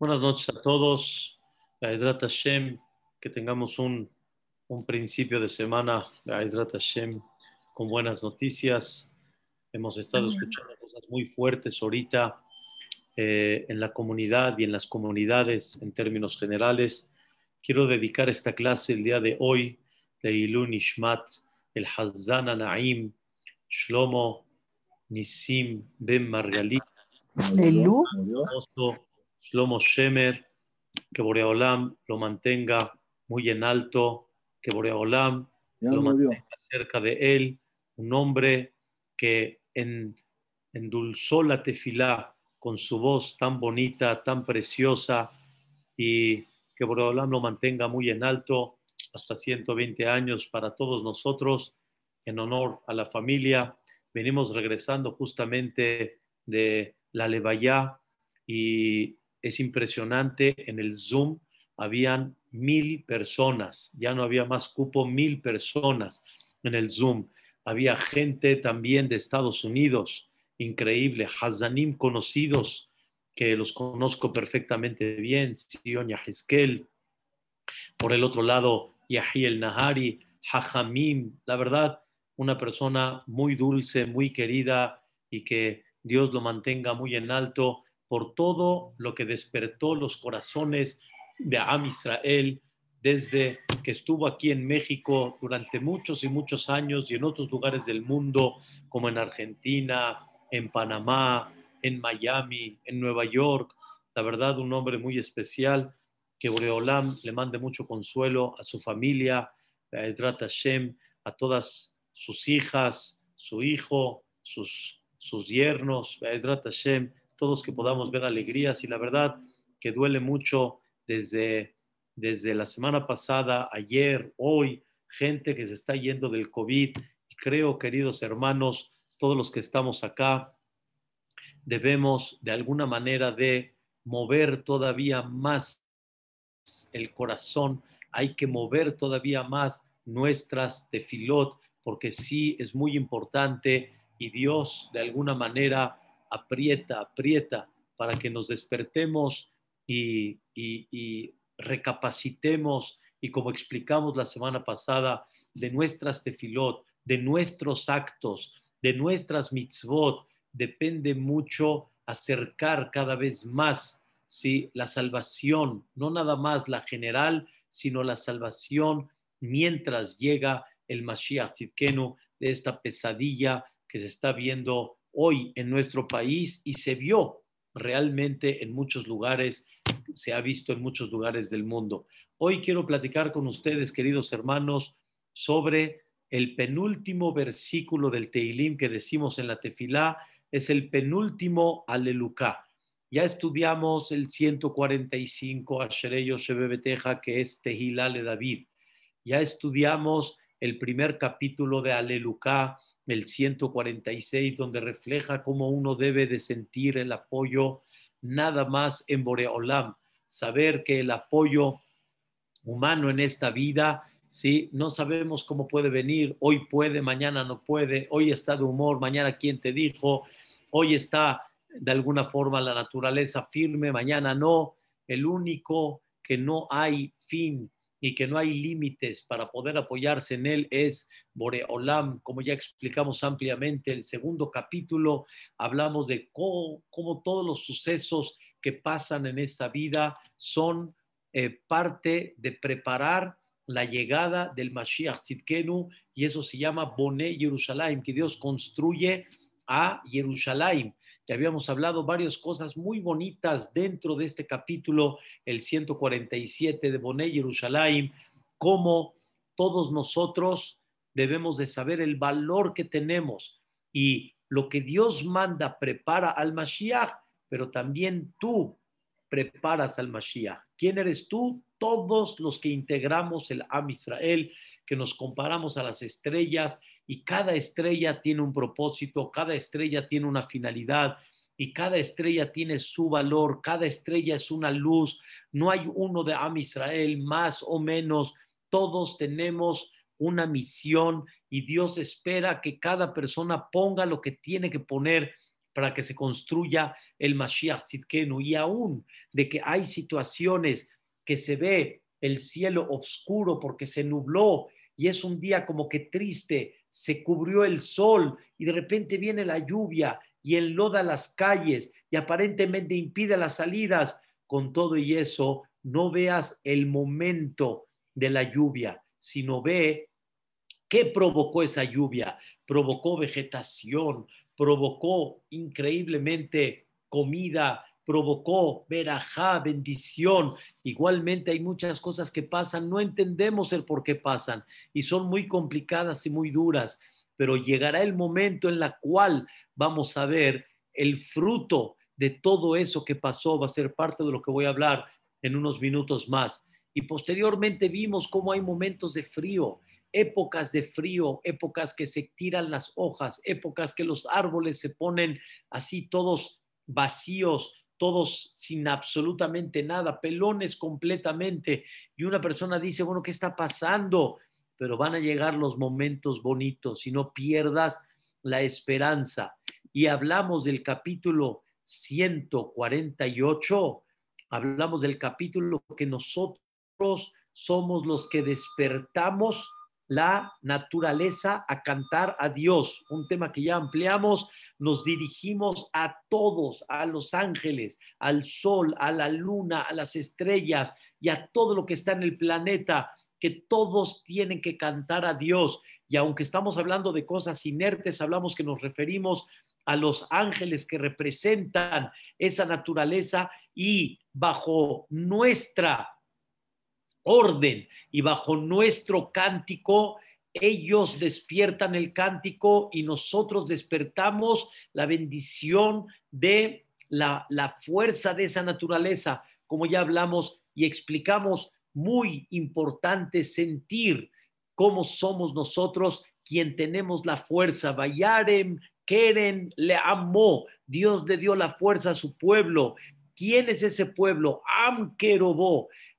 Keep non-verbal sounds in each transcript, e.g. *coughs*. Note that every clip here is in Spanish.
Buenas noches a todos. Ezrat Hashem, que tengamos un, un principio de semana, Ezrat Hashem, con buenas noticias. Hemos estado escuchando cosas muy fuertes ahorita eh, en la comunidad y en las comunidades en términos generales. Quiero dedicar esta clase el día de hoy de Ilun Ishmat, el Hazana Naim, Shlomo Nisim Ben Margalit, Shlomo Shemer, que Boreolam lo mantenga muy en alto, que Boreolam lo mantenga cerca de él, un hombre que en, endulzó la tefilá con su voz tan bonita, tan preciosa, y que Boreolam lo mantenga muy en alto hasta 120 años para todos nosotros, en honor a la familia. Venimos regresando justamente de la Levaya y es impresionante, en el Zoom habían mil personas, ya no había más cupo, mil personas en el Zoom. Había gente también de Estados Unidos, increíble, Hazanim conocidos, que los conozco perfectamente bien, Sion Yahizkel, por el otro lado, Yahiel Nahari, Hajamim, la verdad, una persona muy dulce, muy querida y que Dios lo mantenga muy en alto por todo lo que despertó los corazones de Am Israel desde que estuvo aquí en México durante muchos y muchos años y en otros lugares del mundo, como en Argentina, en Panamá, en Miami, en Nueva York. La verdad, un hombre muy especial, que Boreolam le mande mucho consuelo a su familia, a Ezrat Hashem, a todas sus hijas, su hijo, sus, sus yernos, a Ezrat Hashem, todos que podamos ver alegrías y la verdad que duele mucho desde, desde la semana pasada, ayer, hoy, gente que se está yendo del COVID. Creo, queridos hermanos, todos los que estamos acá, debemos de alguna manera de mover todavía más el corazón, hay que mover todavía más nuestras tefilot, porque sí es muy importante y Dios de alguna manera aprieta, aprieta para que nos despertemos y, recapacitemos y como explicamos la semana pasada, de nuestras tefilot, de nuestros actos, de nuestras mitzvot, depende mucho acercar cada vez más ¿sí? la salvación, no nada más la general, sino la salvación mientras llega el Mashiach Tzidkenu de esta pesadilla que se está viendo hoy en nuestro país y se vio realmente en muchos lugares, se ha visto en muchos lugares del mundo. Hoy quiero platicar con ustedes, queridos hermanos, sobre el penúltimo versículo del Teilim que decimos en la tefilá, es el penúltimo alelucá. Ya estudiamos el 145 Ashereyo Shebebeteja, que es Tehilá de David. Ya estudiamos el primer capítulo de Alelucá, el 146, donde refleja cómo uno debe de sentir el apoyo nada más en Boreolam, saber que el apoyo humano en esta vida, ¿sí? no sabemos cómo puede venir, hoy puede, mañana no puede, hoy está de humor, mañana quién te dijo, hoy está de alguna forma la naturaleza firme, mañana no, el único que no hay fin y que no hay límites para poder apoyarse en él es Boreolam, como ya explicamos ampliamente el segundo capítulo, hablamos de cómo, todos los sucesos que pasan en esta vida son eh, parte de preparar la llegada del Mashiach Tzidkenu y eso se llama Boné Jerusalén, que Dios construye a Jerusalén. Habíamos hablado varias cosas muy bonitas dentro de este capítulo, el 147 de Boné Jerusalén, cómo todos nosotros debemos de saber el valor que tenemos y lo que Dios manda prepara al Mashiach, pero también tú preparas al Mashiach. ¿Quién eres tú? Todos los que integramos el Am Israel, que nos comparamos a las estrellas y cada estrella tiene un propósito, cada estrella tiene una finalidad y cada estrella tiene su valor, cada estrella es una luz, no hay uno de Am Israel más o menos, todos tenemos una misión y Dios espera que cada persona ponga lo que tiene que poner para que se construya el Mashiach Tzidkenu. Y aún de que hay situaciones que se ve el cielo oscuro porque se nubló y es un día como que triste, se cubrió el sol y de repente viene la lluvia y enloda las calles y aparentemente impide las salidas. Con todo y eso, no veas el momento de la lluvia, sino ve qué provocó esa lluvia. Provocó vegetación, provocó increíblemente comida, provocó verajá, bendición. Igualmente hay muchas cosas que pasan, no entendemos el por qué pasan y son muy complicadas y muy duras, pero llegará el momento en la cual vamos a ver el fruto de todo eso que pasó, va a ser parte de lo que voy a hablar en unos minutos más. Y posteriormente vimos cómo hay momentos de frío, épocas de frío, épocas que se tiran las hojas, épocas que los árboles se ponen así todos vacíos, todos sin absolutamente nada, pelones completamente. Y una persona dice, bueno, ¿qué está pasando? Pero van a llegar los momentos bonitos y no pierdas la esperanza. Y hablamos del capítulo 148, hablamos del capítulo que nosotros somos los que despertamos la naturaleza a cantar a Dios, un tema que ya ampliamos, nos dirigimos a todos, a los ángeles, al sol, a la luna, a las estrellas y a todo lo que está en el planeta, que todos tienen que cantar a Dios. Y aunque estamos hablando de cosas inertes, hablamos que nos referimos a los ángeles que representan esa naturaleza y bajo nuestra orden y bajo nuestro cántico, ellos despiertan el cántico y nosotros despertamos la bendición de la, la, fuerza de esa naturaleza, como ya hablamos y explicamos, muy importante sentir cómo somos nosotros quien tenemos la fuerza. Vayarem, Keren, le amó, Dios le dio la fuerza a su pueblo. ¿Quién es ese pueblo? Am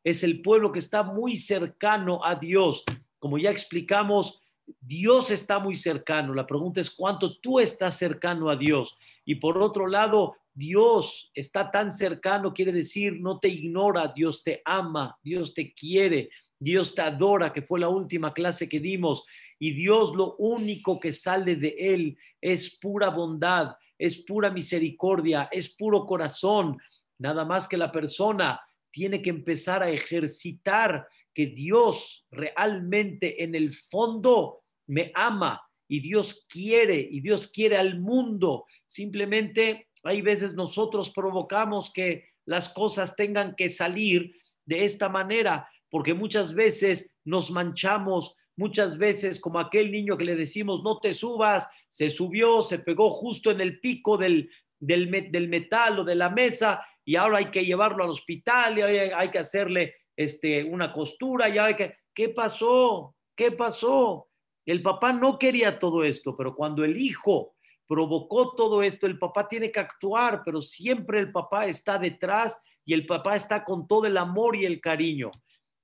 es el pueblo que está muy cercano a Dios. Como ya explicamos, Dios está muy cercano. La pregunta es cuánto tú estás cercano a Dios. Y por otro lado, Dios está tan cercano, quiere decir, no te ignora, Dios te ama, Dios te quiere, Dios te adora, que fue la última clase que dimos. Y Dios lo único que sale de él es pura bondad, es pura misericordia, es puro corazón. Nada más que la persona tiene que empezar a ejercitar que Dios realmente en el fondo me ama y Dios quiere y Dios quiere al mundo. Simplemente hay veces nosotros provocamos que las cosas tengan que salir de esta manera, porque muchas veces nos manchamos, muchas veces como aquel niño que le decimos no te subas, se subió, se pegó justo en el pico del, del, del metal o de la mesa y ahora hay que llevarlo al hospital y hay, que hacerle este, una costura, ya hay que... ¿Qué pasó? ¿Qué pasó? El papá no quería todo esto, pero cuando el hijo provocó todo esto, el papá tiene que actuar, pero siempre el papá está detrás y el papá está con todo el amor y el cariño.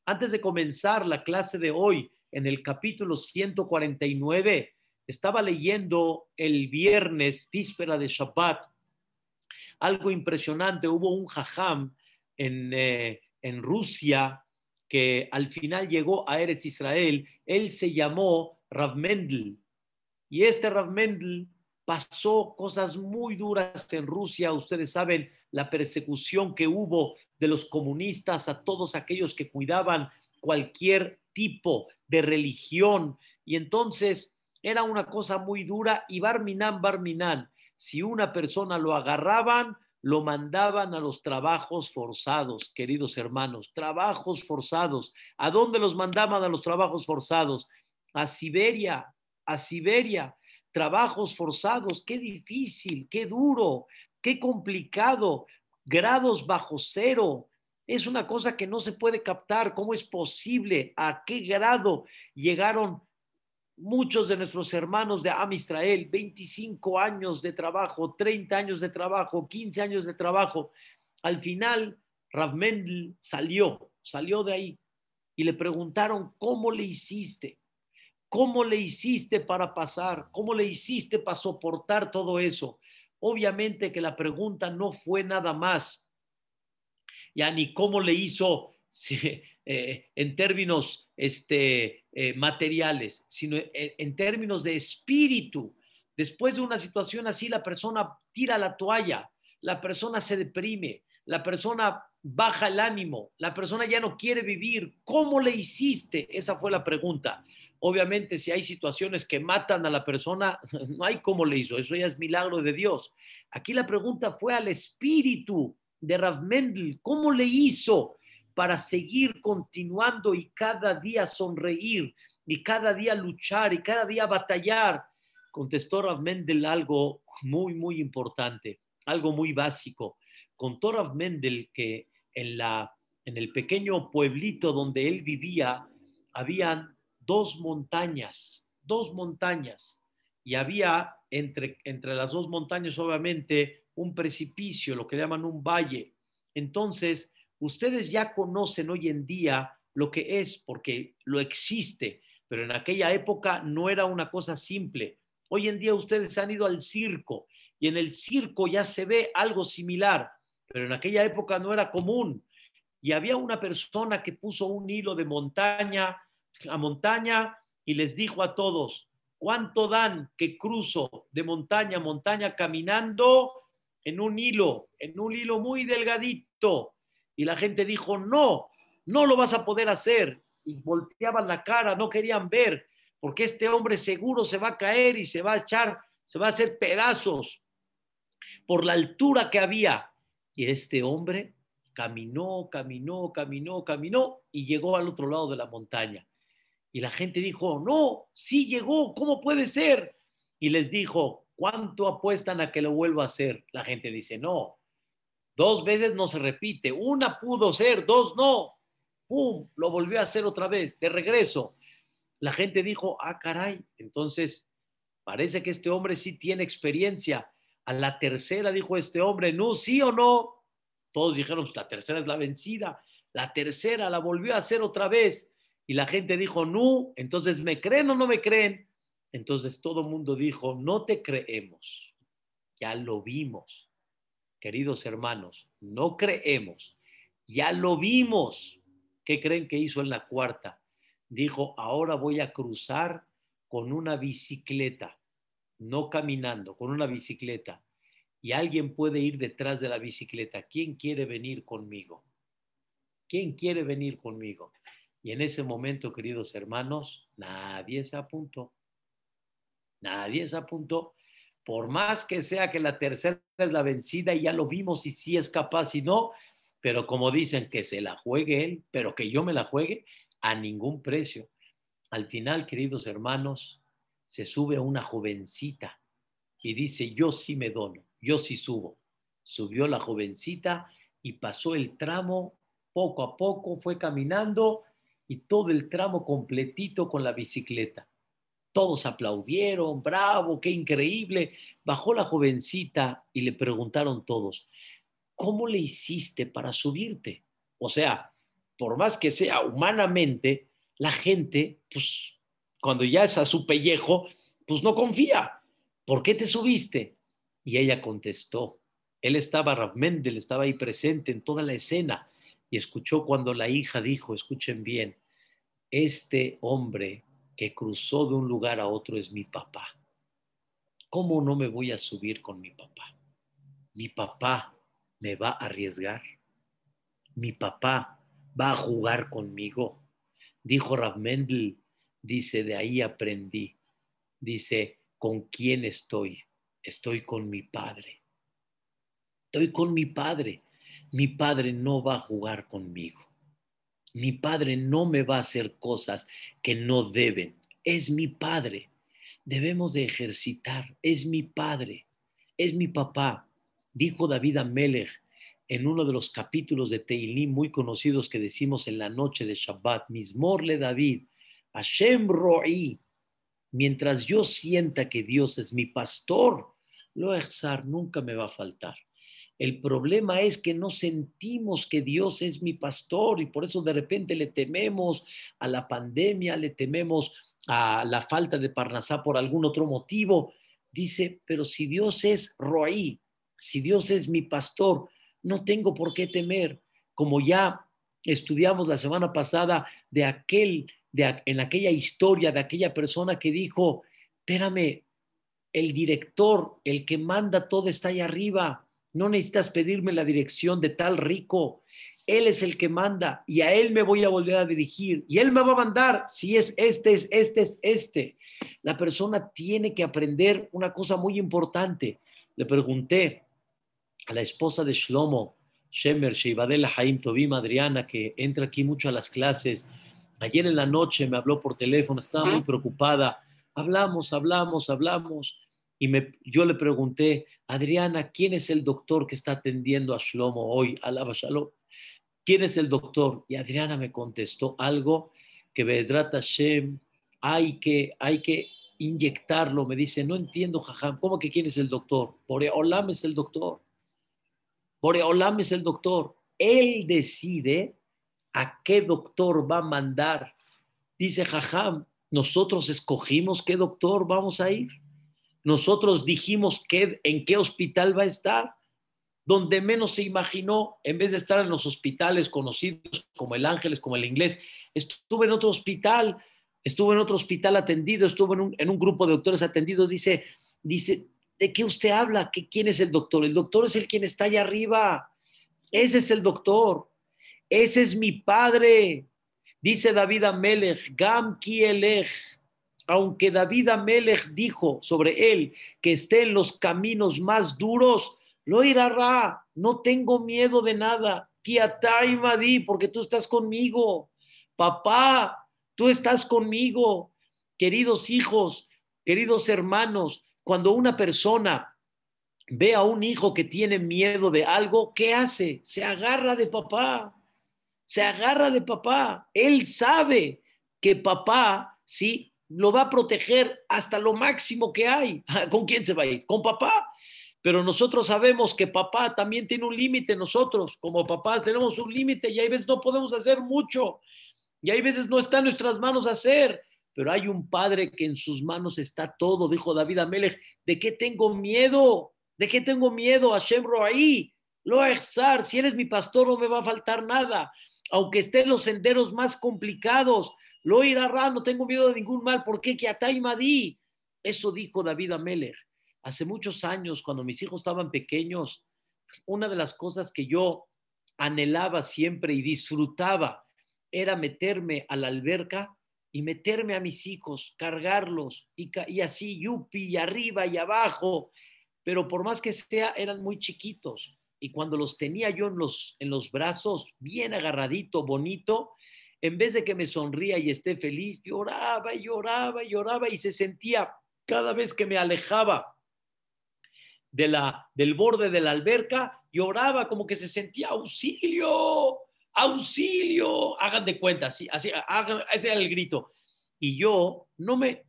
Antes de comenzar la clase de hoy, en el capítulo 149, estaba leyendo el viernes, víspera de Shabbat, algo impresionante. Hubo un jajam en, eh, en Rusia que al final llegó a Eretz Israel. Él se llamó Rav Mendel. Y este Rav Mendel pasó cosas muy duras en Rusia. Ustedes saben la persecución que hubo de los comunistas a todos aquellos que cuidaban cualquier tipo de religión. Y entonces era una cosa muy dura. Y Barminan, Barminan, si una persona lo agarraban, lo mandaban a los trabajos forzados, queridos hermanos, trabajos forzados. ¿A dónde los mandaban a los trabajos forzados? A Siberia, a Siberia, trabajos forzados, qué difícil, qué duro, qué complicado, grados bajo cero. Es una cosa que no se puede captar. ¿Cómo es posible? ¿A qué grado llegaron muchos de nuestros hermanos de Am Israel, 25 años de trabajo, 30 años de trabajo, 15 años de trabajo. Al final, Rav salió, salió de ahí y le preguntaron, ¿cómo le hiciste? ¿Cómo le hiciste para pasar? ¿Cómo le hiciste para soportar todo eso? Obviamente que la pregunta no fue nada más, ya ni cómo le hizo *laughs* eh, en términos este, eh, materiales, sino en, términos de espíritu. Después de una situación así, la persona tira la toalla, la persona se deprime, la persona baja el ánimo, la persona ya no quiere vivir. ¿Cómo le hiciste? Esa fue la pregunta. Obviamente, si hay situaciones que matan a la persona, *laughs* no hay cómo le hizo. Eso ya es milagro de Dios. Aquí la pregunta fue al espíritu de Rav Mendel. ¿Cómo le hizo para seguir continuando y cada día sonreír y cada día luchar y cada día batallar? Contestó Rav Mendel algo muy, muy importante, algo muy básico. Contó Rav Mendel que en, la, en el pequeño pueblito donde él vivía, habían dos montañas, dos montañas, y había entre, entre las dos montañas obviamente un precipicio, lo que llaman un valle. Entonces, ustedes ya conocen hoy en día lo que es, porque lo existe, pero en aquella época no era una cosa simple. Hoy en día ustedes han ido al circo y en el circo ya se ve algo similar, pero en aquella época no era común. Y había una persona que puso un hilo de montaña a montaña y les dijo a todos, ¿cuánto dan que cruzo de montaña a montaña caminando en un hilo, en un hilo muy delgadito? Y la gente dijo, no, no lo vas a poder hacer. Y volteaban la cara, no querían ver, porque este hombre seguro se va a caer y se va a echar, se va a hacer pedazos por la altura que había. Y este hombre caminó, caminó, caminó, caminó y llegó al otro lado de la montaña. Y la gente dijo, no, sí llegó, ¿cómo puede ser? Y les dijo, ¿cuánto apuestan a que lo vuelva a hacer? La gente dice, no, dos veces no se repite, una pudo ser, dos no. ¡Pum! Lo volvió a hacer otra vez, de regreso. La gente dijo, ah, caray, entonces parece que este hombre sí tiene experiencia. A la tercera dijo este hombre, no, sí o no. Todos dijeron, la tercera es la vencida. La tercera la volvió a hacer otra vez y la gente dijo, no, entonces ¿me creen o no me creen? Entonces todo el mundo dijo, no te creemos, ya lo vimos. Queridos hermanos, no creemos, ya lo vimos. ¿Qué creen que hizo en la cuarta? Dijo, ahora voy a cruzar con una bicicleta, no caminando, con una bicicleta. Y alguien puede ir detrás de la bicicleta. ¿Quién quiere venir conmigo? ¿Quién quiere venir conmigo? Y en ese momento, queridos hermanos, nadie se apuntó. Nadie se apuntó. Por más que sea que la tercera es la vencida y ya lo vimos y si es capaz y no, pero como dicen que se la juegue él, pero que yo me la juegue a ningún precio. Al final, queridos hermanos, se sube una jovencita y dice, yo sí me dono, yo sí subo. Subió la jovencita y pasó el tramo poco a poco, fue caminando y todo el tramo completito con la bicicleta. Todos aplaudieron, bravo, qué increíble. Bajó la jovencita y le preguntaron todos, ¿cómo le hiciste para subirte? O sea, por más que sea humanamente, la gente, pues cuando ya es a su pellejo, pues no confía. ¿Por qué te subiste? Y ella contestó. Él estaba, Rav Mendel estaba ahí presente en toda la escena y escuchó cuando la hija dijo, escuchen bien, este hombre que cruzó de un lugar a otro es mi papá. ¿Cómo no me voy a subir con mi papá? Mi papá me va a arriesgar. Mi papá va a jugar conmigo. Dijo Rav Mendel, dice, de ahí aprendí. Dice, ¿con quién estoy? Estoy con mi padre. Estoy con mi padre mi padre no va a jugar conmigo. Mi padre no me va a hacer cosas que no deben. Es mi padre. Debemos de ejercitar. Es mi padre. Es mi papá. Dijo David Amelech en uno de los capítulos de Teilim muy conocidos que decimos en la noche de Shabbat, Mismorle David, Hashem Ro'i, mientras yo sienta que Dios es mi pastor, lo nunca me va a faltar. El problema es que no sentimos que Dios es mi pastor y por eso de repente le tememos a la pandemia, le tememos a la falta de Parnasá por algún otro motivo. dice, pero si Dios es Roí, si Dios es mi pastor, no tengo por qué temer, como ya estudiamos la semana pasada de aquel, de, en aquella historia de aquella persona que dijo, espérame, el director, el que manda todo está ahí arriba, no necesitas pedirme la dirección de tal rico, él es el que manda y a él me voy a volver a dirigir y él me va a mandar si es este, es este, es este. La persona tiene que aprender una cosa muy importante. Le pregunté a la esposa de Shlomo, Shemer, Sheibadel Haim Tobim, Adriana, que entra aquí mucho a las clases. Ayer en la noche me habló por teléfono, estaba muy preocupada. Hablamos, hablamos, hablamos. Y me, yo le pregunté, Adriana, ¿quién es el doctor que está atendiendo a Shlomo hoy? Alaba Shalom. ¿quién es el doctor? Y Adriana me contestó algo que Bedrat Hashem, hay que, hay que inyectarlo. Me dice, no entiendo, jajam, ¿cómo que quién es el doctor? Boreolam es el doctor. Boreolam es el doctor. Él decide a qué doctor va a mandar. Dice Jajam, nosotros escogimos qué doctor vamos a ir. Nosotros dijimos qué, en qué hospital va a estar donde menos se imaginó, en vez de estar en los hospitales conocidos como el Ángeles, como el Inglés, estuve en otro hospital, estuve en otro hospital atendido, estuve en un, en un grupo de doctores atendidos, dice, dice, ¿de qué usted habla? ¿Qué, ¿Quién es el doctor? El doctor es el quien está allá arriba, ese es el doctor, ese es mi padre, dice David Amelech, Gam Kielech, aunque David Amelech dijo sobre él que esté en los caminos más duros, lo irá, no tengo miedo de nada. Kiatai Madi, porque tú estás conmigo. Papá, tú estás conmigo. Queridos hijos, queridos hermanos, cuando una persona ve a un hijo que tiene miedo de algo, ¿qué hace? Se agarra de papá. Se agarra de papá. Él sabe que papá, sí, lo va a proteger hasta lo máximo que hay. *laughs* ¿Con quién se va a ir? ¿Con papá? Pero nosotros sabemos que papá también tiene un límite, nosotros como papás tenemos un límite y hay veces no podemos hacer mucho y hay veces no está en nuestras manos hacer, pero hay un padre que en sus manos está todo, dijo David Amelech, ¿de qué tengo miedo? ¿De qué tengo miedo? Hashem ahí, lo exar, si eres mi pastor no me va a faltar nada, aunque esté en los senderos más complicados, lo irá, no tengo miedo de ningún mal, ¿por qué? Que Atay Eso dijo David Amelech. Hace muchos años, cuando mis hijos estaban pequeños, una de las cosas que yo anhelaba siempre y disfrutaba era meterme a la alberca y meterme a mis hijos, cargarlos y, y así, yupi, y arriba y abajo, pero por más que sea, eran muy chiquitos. Y cuando los tenía yo en los, en los brazos, bien agarradito, bonito, en vez de que me sonría y esté feliz, lloraba y lloraba y lloraba y se sentía cada vez que me alejaba de la, del borde de la alberca, lloraba como que se sentía auxilio, auxilio, hagan de cuenta, así, así, ese era el grito. Y yo no me,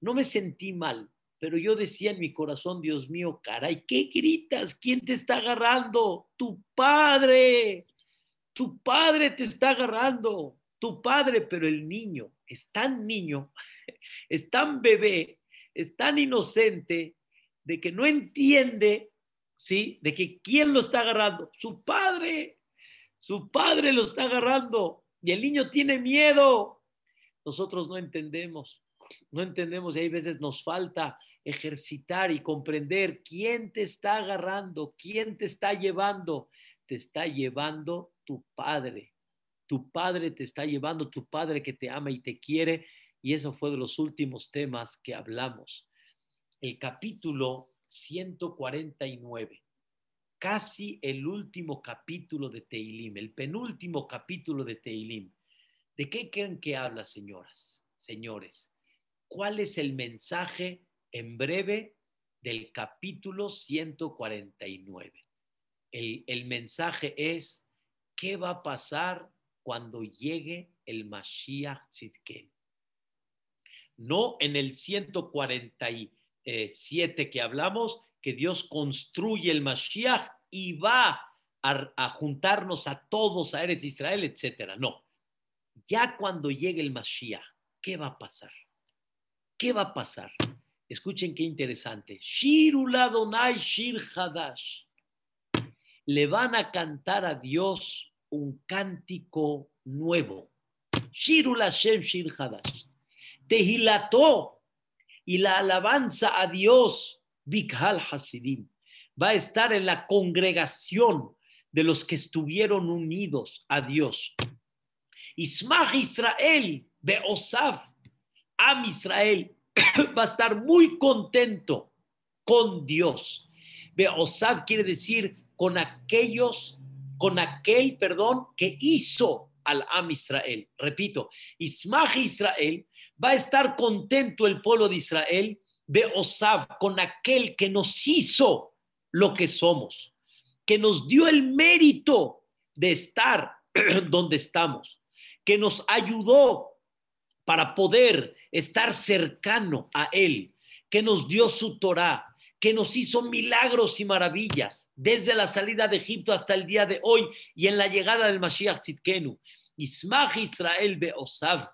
no me sentí mal, pero yo decía en mi corazón, Dios mío, caray, ¿qué gritas? ¿Quién te está agarrando? Tu padre, tu padre te está agarrando, tu padre, pero el niño es tan niño, *laughs* es tan bebé, es tan inocente de que no entiende, ¿sí? De que quién lo está agarrando, su padre, su padre lo está agarrando y el niño tiene miedo. Nosotros no entendemos, no entendemos y hay veces nos falta ejercitar y comprender quién te está agarrando, quién te está llevando. Te está llevando tu padre. Tu padre te está llevando, tu padre que te ama y te quiere. Y eso fue de los últimos temas que hablamos el capítulo 149, casi el último capítulo de Teilim, el penúltimo capítulo de Teilim. ¿De qué creen que habla, señoras, señores? ¿Cuál es el mensaje en breve del capítulo 149? El, el mensaje es, ¿qué va a pasar cuando llegue el Mashiach Tzidken? No en el 149 eh, siete que hablamos, que Dios construye el Mashiach y va a, juntarnos a todos a Eretz Israel, etcétera. No. Ya cuando llegue el Mashiach, ¿qué va a pasar? ¿Qué va a pasar? Escuchen qué interesante. Shirula Donai Shir Hadash. Le van a cantar a Dios un cántico nuevo. Shirula Shem Shir Hadash. Tehilató y la alabanza a Dios, Bikhal Hasidim, va a estar en la congregación de los que estuvieron unidos a Dios. Ismach Israel de Osaf, Am Israel, *coughs* va a estar muy contento con Dios. Beosab quiere decir con aquellos, con aquel, perdón, que hizo al Am Israel. Repito, Ismach Israel va a estar contento el pueblo de Israel, Beosab, con aquel que nos hizo lo que somos, que nos dio el mérito de estar *clears throat* donde estamos, que nos ayudó para poder estar cercano a Él, que nos dio su Torah, que nos hizo milagros y maravillas desde la salida de Egipto hasta el día de hoy y en la llegada del Mashiach Tzidkenu. Ismach Israel Beosav.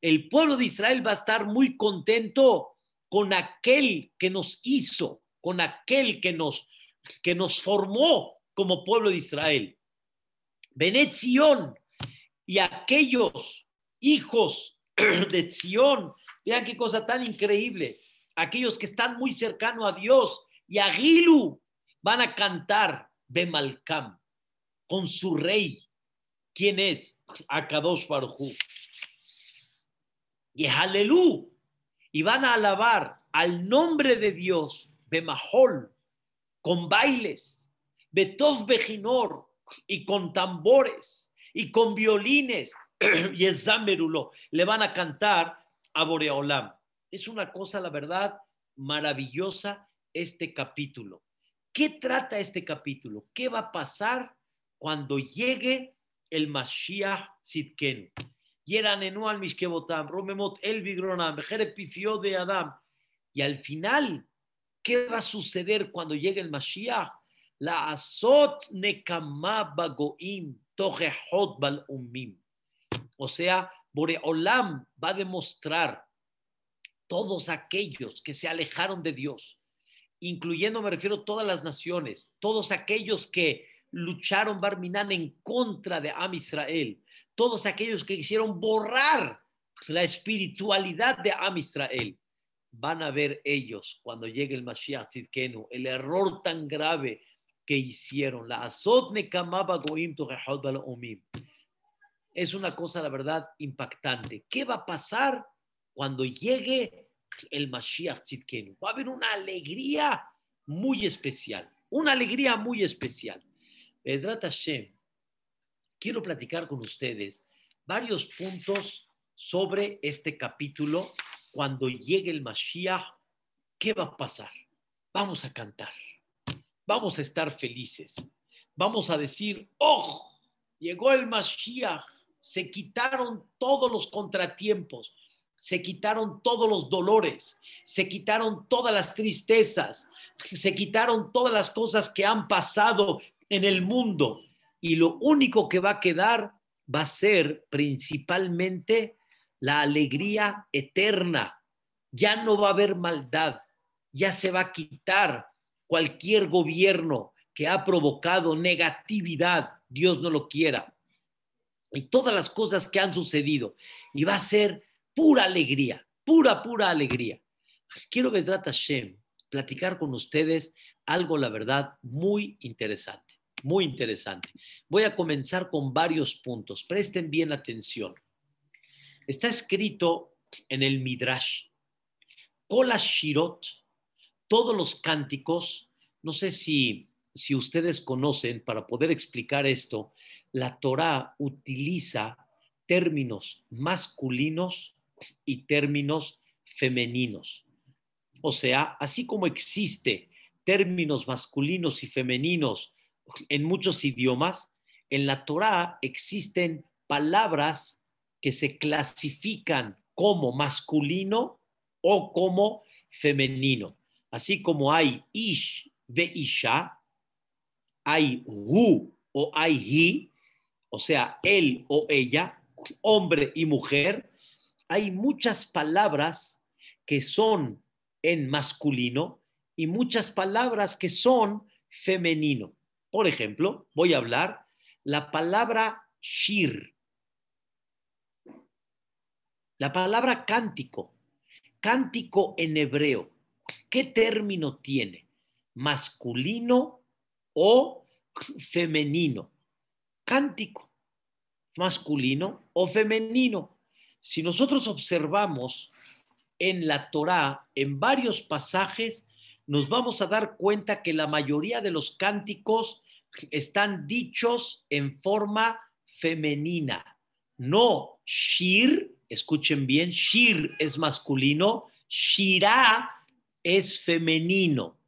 El pueblo de Israel va a estar muy contento con aquel que nos hizo, con aquel que nos, que nos formó como pueblo de Israel. Benetzion y aquellos hijos *clears throat* de Sion. Vean qué cosa tan increíble. Aquellos que están muy cercanos a Dios y a Gilu van a cantar de Malcam con su rey. ¿Quién es? Akadosh Y Halelú. Y van a alabar al nombre de Dios de Mahol con bailes, Betov Bejinor y con tambores y con violines *clears throat* y es Zamberulo, le van a cantar a Boreolam. Es una cosa, la verdad, maravillosa este capítulo. ¿Qué trata este capítulo? ¿Qué va a pasar cuando llegue el Mashiach Tzidkenu? Yeranenu al Mishkebotam, Romemot el Vigronam, Pifio de Adam. Y al final, ¿qué va a suceder cuando llegue el Mashiach? La Azot Nekama Bagoim, Tojehot Bal Ummim o sea, Boreolam va a demostrar todos aquellos que se alejaron de Dios, incluyendo, me refiero, todas las naciones, todos aquellos que lucharon Barminan en contra de Am Israel, todos aquellos que quisieron borrar la espiritualidad de Am Israel, van a ver ellos cuando llegue el Mashiach Tzidkenu, el error tan grave que hicieron. La azot es una cosa, la verdad, impactante. ¿Qué va a pasar cuando llegue el Mashiach? Va a haber una alegría muy especial, una alegría muy especial. Ezrat Hashem, quiero platicar con ustedes varios puntos sobre este capítulo. Cuando llegue el Mashiach, ¿qué va a pasar? Vamos a cantar, vamos a estar felices, vamos a decir, ¡oh! Llegó el Mashiach se quitaron todos los contratiempos, se quitaron todos los dolores, se quitaron todas las tristezas, se quitaron todas las cosas que han pasado en el mundo y lo único que va a quedar va a ser principalmente la alegría eterna. Ya no va a haber maldad, ya se va a quitar cualquier gobierno que ha provocado negatividad, Dios no lo quiera y todas las cosas que han sucedido. Y va a ser pura alegría, pura, pura alegría. Quiero, Besrat Hashem, platicar con ustedes algo, la verdad, muy interesante, muy interesante. Voy a comenzar con varios puntos. Presten bien atención. Está escrito en el Midrash, Kola Shirot, todos los cánticos, no sé si, si ustedes conocen, para poder explicar esto, la Torá utiliza términos masculinos y términos femeninos. O sea, así como existe términos masculinos y femeninos en muchos idiomas, en la Torá existen palabras que se clasifican como masculino o como femenino. Así como hay ish ve isha, hay hu o hay hi, o sea, él o ella, hombre y mujer, hay muchas palabras que son en masculino y muchas palabras que son femenino. Por ejemplo, voy a hablar la palabra shir, la palabra cántico, cántico en hebreo, ¿qué término tiene? ¿Masculino o femenino? Cántico, masculino o femenino. Si nosotros observamos en la Torá, en varios pasajes, nos vamos a dar cuenta que la mayoría de los cánticos están dichos en forma femenina. No shir, escuchen bien, shir es masculino, shirá es femenino.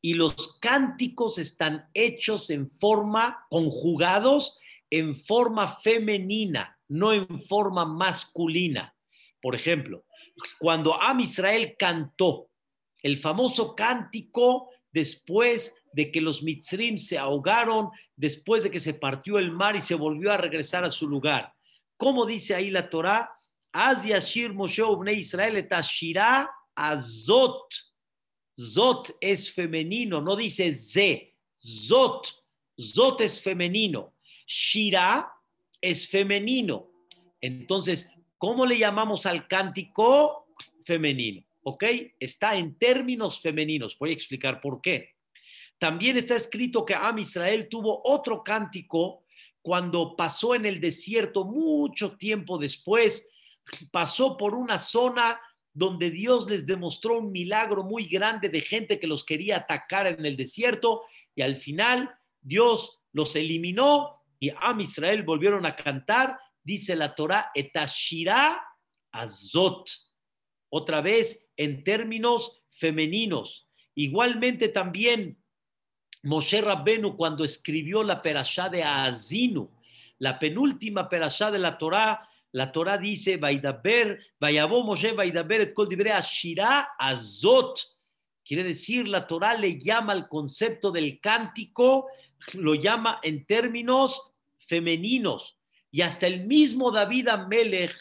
Y los cánticos están hechos en forma, conjugados en forma femenina, no en forma masculina. Por ejemplo, cuando Am Israel cantó el famoso cántico después de que los mitzrim se ahogaron, después de que se partió el mar y se volvió a regresar a su lugar. ¿Cómo dice ahí la Torá? Az yashir Moshe Israel et azot. Zot es femenino, no dice ze. Zot. Zot es femenino. Shira es femenino. Entonces, ¿cómo le llamamos al cántico femenino? ¿Ok? Está en términos femeninos. Voy a explicar por qué. También está escrito que Am Israel tuvo otro cántico cuando pasó en el desierto mucho tiempo después, pasó por una zona donde Dios les demostró un milagro muy grande de gente que los quería atacar en el desierto y al final Dios los eliminó y Am Israel volvieron a cantar, dice la Torah, etashira azot. Otra vez en términos femeninos. Igualmente también Moshe Rabbenu cuando escribió la perashá de Azinu, la penúltima perashá de la Torá, la Torá dice, Vaidaber, Vayabó Moshe, Vaidaber et kol dibre ashira azot. Quiere decir, la Torá le llama al concepto del cántico, lo llama en términos femeninos. Y hasta el mismo David Amelech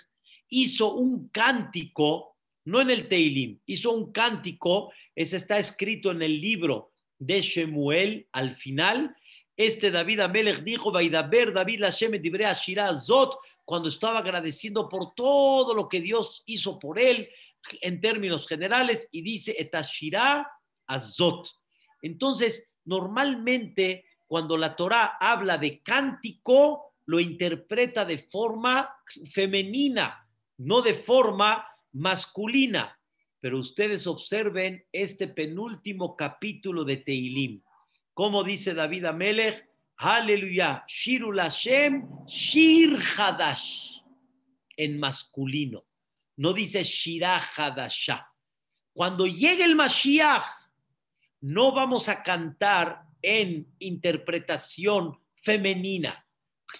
hizo un cántico, no en el Teilim, hizo un cántico, ese está escrito en el libro de Shemuel al final. Este David Amelech dijo, Vaidaber David Hashem dibre ashira zot, cuando estaba agradeciendo por todo lo que Dios hizo por él en términos generales y dice etashira azot. Entonces, normalmente cuando la Torá habla de cántico, lo interpreta de forma femenina, no de forma masculina. Pero ustedes observen este penúltimo capítulo de Teilim. Como dice David Amelech, aleluya, Shirul Hashem, Shir Hadash, en masculino. No dice Shirah. Cuando llegue el Mashiach, no vamos a cantar en interpretación femenina,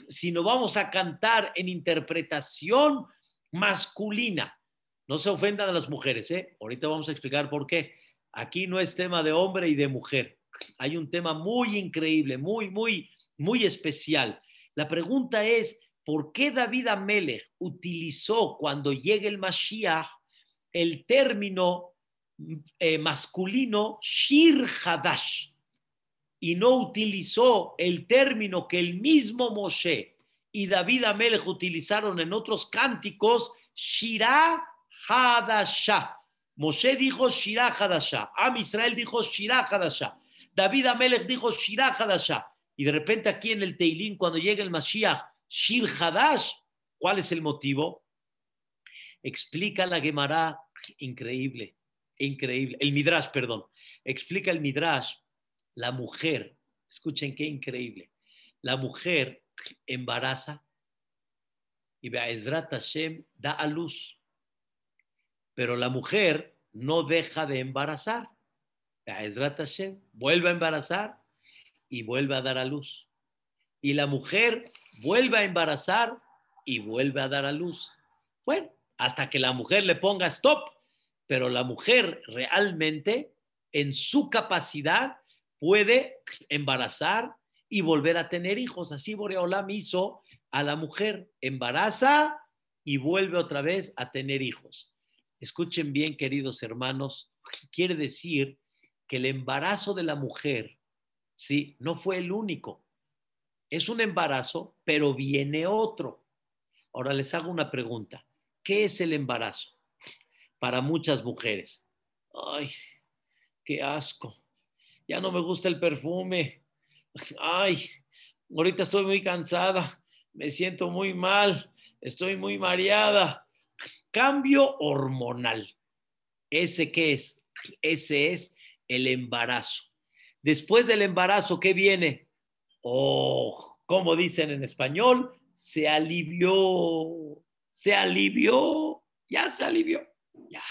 sino vamos a cantar en interpretación masculina. No se ofendan a las mujeres, ¿eh? Ahorita vamos a explicar por qué. Aquí no es tema de hombre y de mujer. Hay un tema muy increíble, muy, muy, muy especial. La pregunta es, ¿por qué David Amelech utilizó cuando llegue el Mashiach el término eh, masculino Shir Hadash? Y no utilizó el término que el mismo Moshe y David Amelech utilizaron en otros cánticos, Shirah Hadashah. Moshe dijo Shirah Hadashah. Am Israel dijo Shirah Hadashah. David Amelech dijo Shirah Hadashah. Y de repente aquí en el Teilín, cuando llega el Mashiach, Shir Hadash, ¿cuál es el motivo? Explica la Gemara, increíble, increíble, el Midrash, perdón. Explica el Midrash la mujer, escuchen qué increíble, la mujer embaraza y Be'ezrat Hashem da a luz, pero la mujer no deja de embarazar. Be'ezrat Hashem vuelve a embarazar y vuelve a dar a luz. Y la mujer vuelve a embarazar y vuelve a dar a luz. Bueno, hasta que la mujer le ponga stop, pero la mujer realmente en su capacidad puede embarazar y volver a tener hijos. Así Boreolam hizo a la mujer, embaraza y vuelve otra vez a tener hijos. Escuchen bien, queridos hermanos, quiere decir que el embarazo de la mujer, sí, no fue el único. Es un embarazo, pero viene otro. Ahora les hago una pregunta. ¿Qué es el embarazo? Para muchas mujeres. Ay, qué asco. Ya no me gusta el perfume. Ay, ahorita estoy muy cansada. Me siento muy mal. Estoy muy mareada. Cambio hormonal. ¿Ese qué es? Ese es el embarazo. Después del embarazo, ¿qué viene? Oh, como dicen en español, se alivió, se alivió, ya se alivió, ya.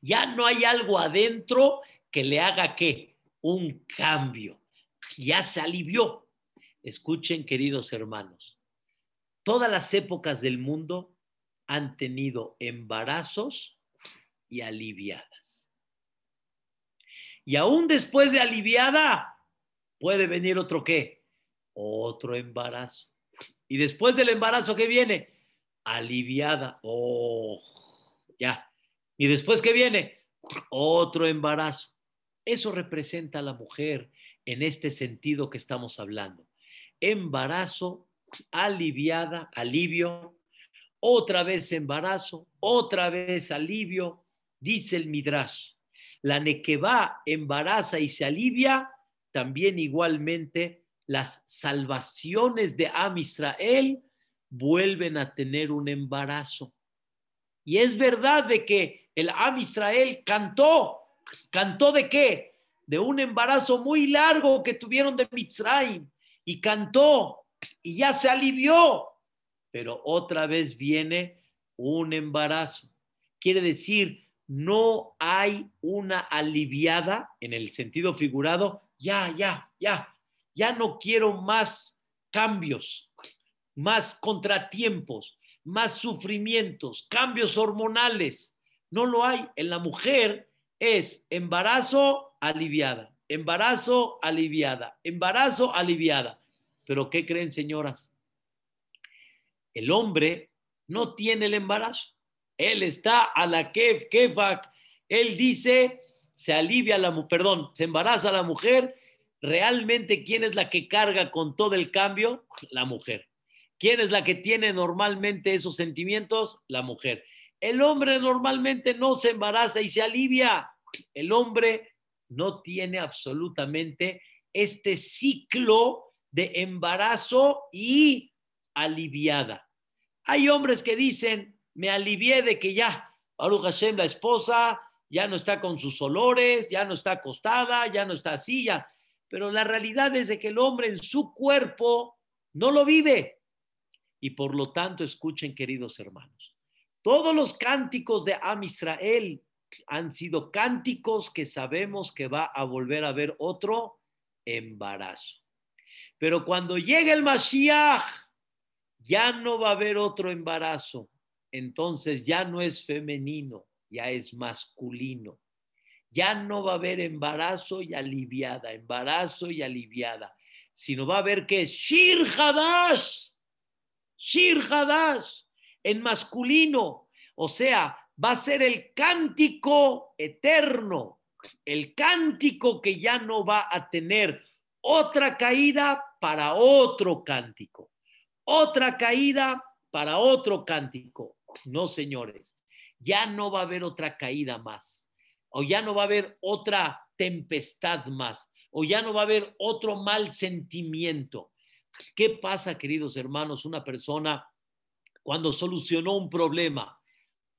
Ya no hay algo adentro que le haga qué? Un cambio. Ya se alivió. Escuchen, queridos hermanos, todas las épocas del mundo han tenido embarazos y aliviadas. Y aún después de aliviada, puede venir otro qué? Otro embarazo. Y después del embarazo, ¿qué viene? Aliviada. Oh, ya. Y después, ¿qué viene? Otro embarazo. Eso representa a la mujer en este sentido que estamos hablando. Embarazo, aliviada, alivio, otra vez embarazo, otra vez alivio, dice el Midrash. La Nequeba embaraza y se alivia, también igualmente las salvaciones de Am Israel vuelven a tener un embarazo. Y es verdad de que el Am Israel cantó, cantó de qué? De un embarazo muy largo que tuvieron de Mitzrayim y cantó y ya se alivió pero otra vez viene un embarazo. Quiere decir, no hay una aliviada en el sentido figurado, ya, ya, ya, ya no quiero más cambios, más contratiempos, más sufrimientos, cambios hormonales. No lo hay. En la mujer es embarazo aliviada, embarazo aliviada, embarazo aliviada. Pero ¿qué creen, señoras? El hombre no tiene el embarazo. Él está a la kef, kefak. Él dice, se alivia la mujer, perdón, se embaraza la mujer. Realmente, ¿quién es la que carga con todo el cambio? La mujer. ¿Quién es la que tiene normalmente esos sentimientos? La mujer. El hombre normalmente no se embaraza y se alivia. El hombre no tiene absolutamente este ciclo de embarazo y aliviada. Hay hombres que dicen, me alivié de que ya, Baruch Hashem, la esposa, ya no está con sus olores, ya no está acostada, ya no está así, ya. Pero la realidad es de que el hombre en su cuerpo no lo vive. Y por lo tanto, escuchen, queridos hermanos, todos los cánticos de Am Israel han sido cánticos que sabemos que va a volver a haber otro embarazo. Pero cuando llegue el Mashiach, ya no va a haber otro embarazo. Entonces ya no es femenino, ya es masculino. Ya no va a haber embarazo y aliviada, embarazo y aliviada, sino va a haber que Shir Hadash, Shir Hadash, en masculino. O sea, va a ser el cántico eterno, el cántico que ya no va a tener otra caída para otro cántico otra caída para otro cántico. No, señores, ya no va a haber otra caída más, o ya no va a haber otra tempestad más, o ya no va a haber otro mal sentimiento. ¿Qué pasa, queridos hermanos? Una persona cuando solucionó un problema,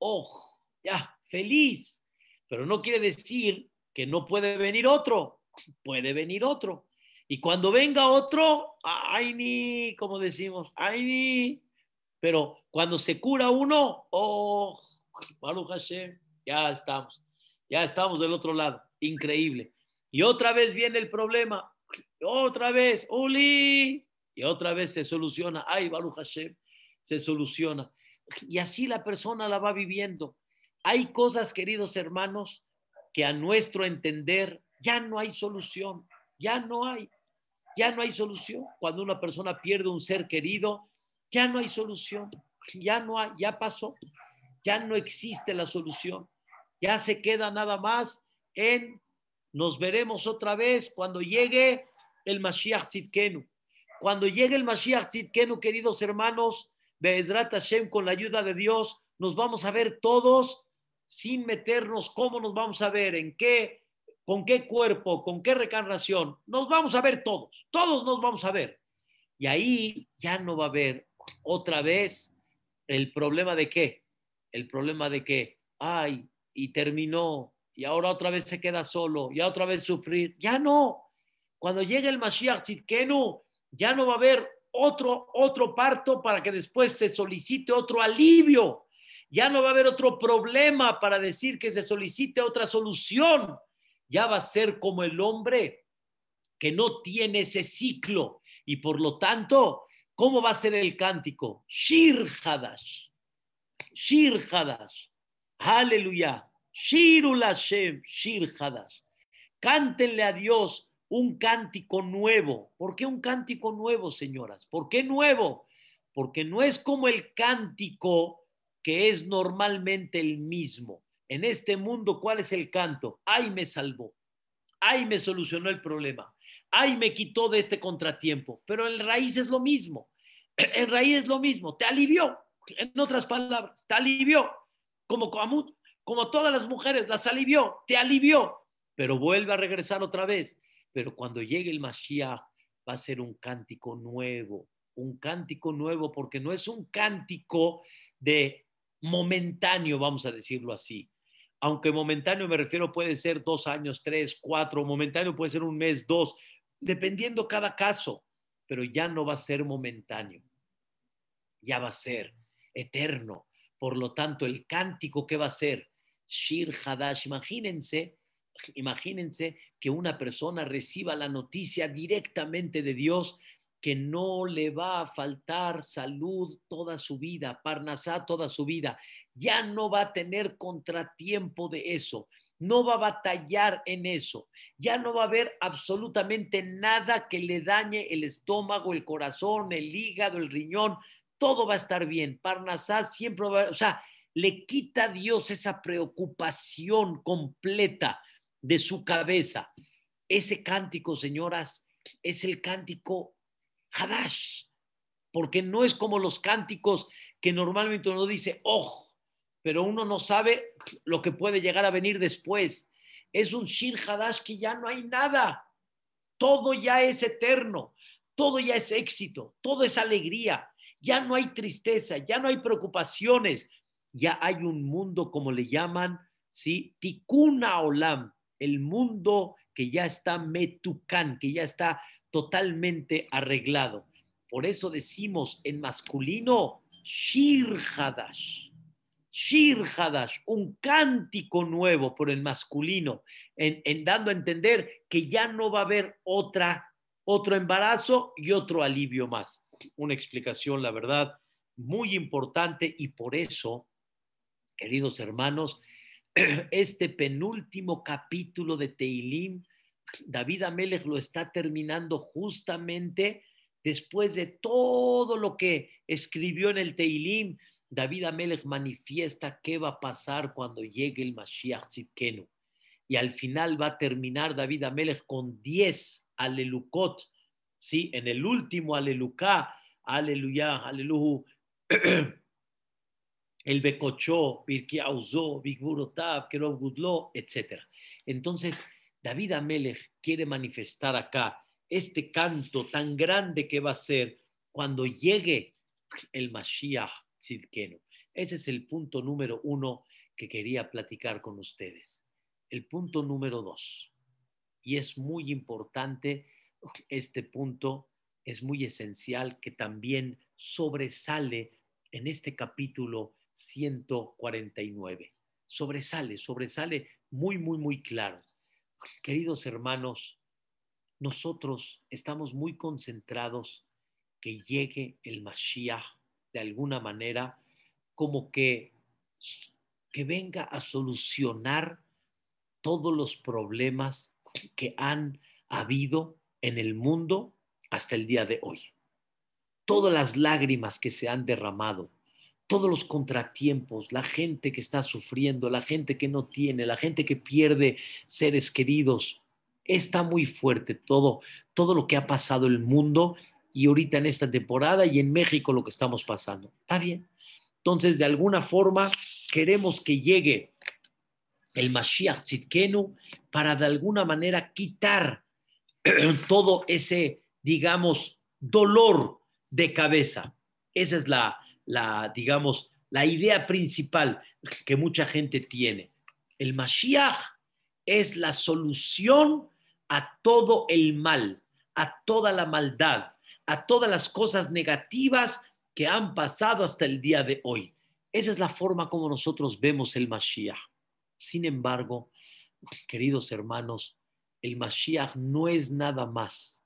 oh, ya, feliz, pero no quiere decir que no puede venir otro, puede venir otro. Y cuando venga otro, ay ni, como decimos, ay ni. Pero cuando se cura uno, oh, Baruch Hashem, ya estamos, ya estamos del otro lado, increíble. Y otra vez viene el problema, otra vez, Uli, y otra vez se soluciona, ay Baruch Hashem, se soluciona. Y así la persona la va viviendo. Hay cosas, queridos hermanos, que a nuestro entender ya no hay solución, ya no hay ya no hay solución. Cuando una persona pierde un ser querido, ya no hay solución. Ya no hay, ya pasó. Ya no existe la solución. Ya se queda nada más en nos veremos otra vez cuando llegue el Mashiach Tzidkenu. Cuando llegue el Mashiach Tzidkenu, queridos hermanos, Be'ezrat Hashem, con la ayuda de Dios, nos vamos a ver todos sin meternos cómo nos vamos a ver, en qué, con qué cuerpo, con qué recarnación. Nos vamos a ver todos, todos nos vamos a ver. Y ahí ya no va a haber otra vez el problema de qué. El problema de que, ay, y terminó, y ahora otra vez se queda solo, y otra vez sufrir. Ya no. Cuando llegue el Mashiach Tzidkenu, ya no va a haber otro, otro parto para que después se solicite otro alivio. Ya no va a haber otro problema para decir que se solicite otra solución. Ya va a ser como el hombre que no tiene ese ciclo. Y por lo tanto, ¿cómo va a ser el cántico? Shir Hadash. Shir Hadash. Aleluya. Shirul Hashem, Shir Hadash. Cántenle a Dios un cántico nuevo. ¿Por qué un cántico nuevo, señoras? ¿Por qué nuevo? Porque no es como el cántico que es normalmente el mismo. En este mundo, ¿cuál es el canto? Ay, me salvó. Ay, me solucionó el problema. Ay, me quitó de este contratiempo. Pero en raíz es lo mismo. *clears throat* En raíz es lo mismo. Te alivió. En otras palabras, te alivió. Como, como todas las mujeres, las alivió. Te alivió. Pero vuelve a regresar otra vez pero cuando llegue el Mashiach va a ser un cántico nuevo, un cántico nuevo, porque no es un cántico de momentáneo, vamos a decirlo así. Aunque momentáneo me refiero puede ser dos años, tres, cuatro, momentáneo puede ser un mes, dos, dependiendo cada caso, pero ya no va a ser momentáneo, ya va a ser eterno. Por lo tanto, el cántico que va a ser Shir Hadash, imagínense Imagínense que una persona reciba la noticia directamente de Dios que no le va a faltar salud toda su vida, parnasá toda su vida. Ya no va a tener contratiempo de eso, no va a batallar en eso, ya no va a haber absolutamente nada que le dañe el estómago, el corazón, el hígado, el riñón, todo va a estar bien. Parnasá siempre va, o sea, le quita a Dios esa preocupación completa de su cabeza. Ese cántico, señoras, es el cántico Hadash, porque no es como los cánticos que normalmente uno dice, oh, pero uno no sabe lo que puede llegar a venir después. Es un Shir Hadash que ya no hay nada. Todo ya es eterno, todo ya es éxito, todo es alegría. Ya no hay tristeza, ya no hay preocupaciones, ya hay un mundo como le llaman, ¿sí? Tikuna Olam, el mundo que ya está metucán, que ya está totalmente arreglado. Por eso decimos en masculino, Shir Hadash. Shir Hadash, un cántico nuevo por el masculino, en, dando a entender que ya no va a haber otra, otro embarazo y otro alivio más. Una explicación, la verdad, muy importante y por eso, queridos hermanos, *clears throat* este penúltimo capítulo de Teilim, David Amelech lo está terminando justamente después de todo lo que escribió en el Teilim. David Amelech manifiesta qué va a pasar cuando llegue el Mashiach Tzidkenu. Y al final va a terminar David Amelech con 10 alelukot, ¿sí? En el último aleluká, aleluya, aleluya, *clears throat* el Becochó, Birkiauzó, Bigburotav, Kerov Gudlo, etc. Entonces, David Amelech quiere manifestar acá este canto tan grande que va a ser cuando llegue el Mashiach Tzidkenu. Ese es el punto número uno que quería platicar con ustedes. El punto número dos, y es muy importante este punto, es muy esencial que también sobresale en este capítulo 149. Sobresale, sobresale muy, muy, muy claro. Queridos hermanos, nosotros estamos muy concentrados que llegue el Mashiach de alguna manera, como que, que venga a solucionar todos los problemas que han habido en el mundo hasta el día de hoy. Todas las lágrimas que se han derramado, todos los contratiempos, la gente que está sufriendo, la gente que no tiene, la gente que pierde seres queridos. Está muy fuerte todo, todo lo que ha pasado el mundo y ahorita en esta temporada y en México lo que estamos pasando. Está bien. Entonces, de alguna forma, queremos que llegue el Mashiach Tzidkenu para de alguna manera quitar *clears throat* todo ese, digamos, dolor de cabeza. Esa es la, la, digamos, la idea principal que mucha gente tiene. El Mashiach es la solución a todo el mal, a toda la maldad, a todas las cosas negativas que han pasado hasta el día de hoy. Esa es la forma como nosotros vemos el Mashiach. Sin embargo, queridos hermanos, el Mashiach no es nada más